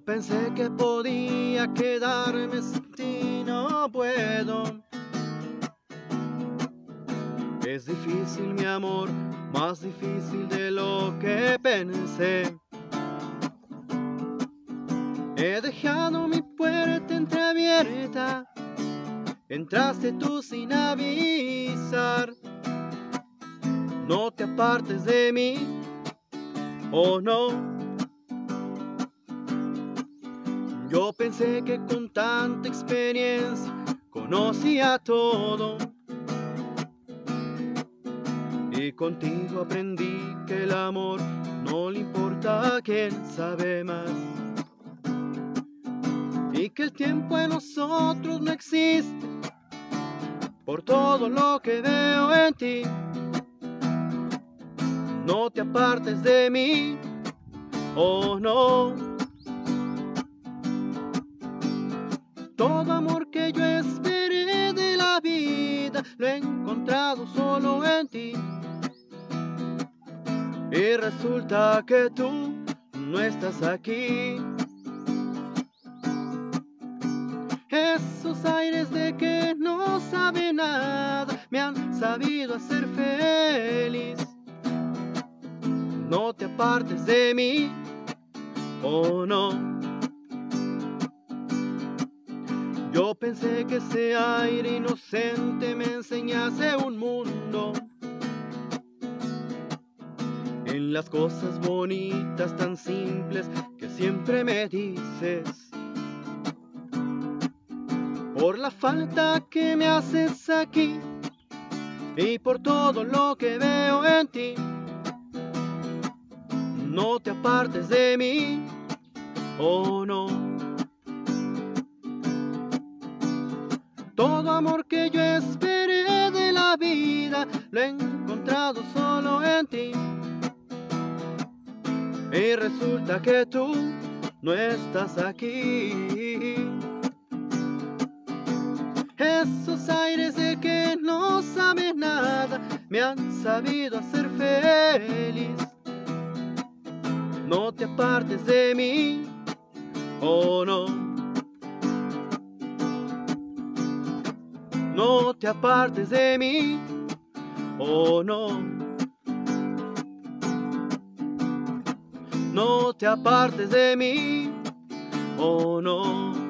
pensé que podía quedarme sin ti, no puedo. Es difícil mi amor, más difícil de lo que pensé. He dejado mi puerta entreabierta, entraste tú sin avisar. No te apartes de mí, oh no. Yo pensé que con tanta experiencia conocía todo. Y contigo aprendí que el amor no le importa a quien sabe más. Y que el tiempo en nosotros no existe por todo lo que veo en ti. No te apartes de mí, oh no. Que yo esperé de la vida lo he encontrado solo en ti. Y resulta que tú no estás aquí. Esos aires de que no sabe nada me han sabido hacer feliz. No te apartes de mí, oh no. Pensé que ese aire inocente me enseñase un mundo. En las cosas bonitas tan simples que siempre me dices. Por la falta que me haces aquí y por todo lo que veo en ti. No te apartes de mí, oh no. Todo amor que yo esperé de la vida lo he encontrado solo en ti. Y resulta que tú no estás aquí. Esos aires de que no sabes nada me han sabido hacer feliz. No te apartes de mí, oh no. No te apartes de mí, oh no. No te apartes de mí, oh no.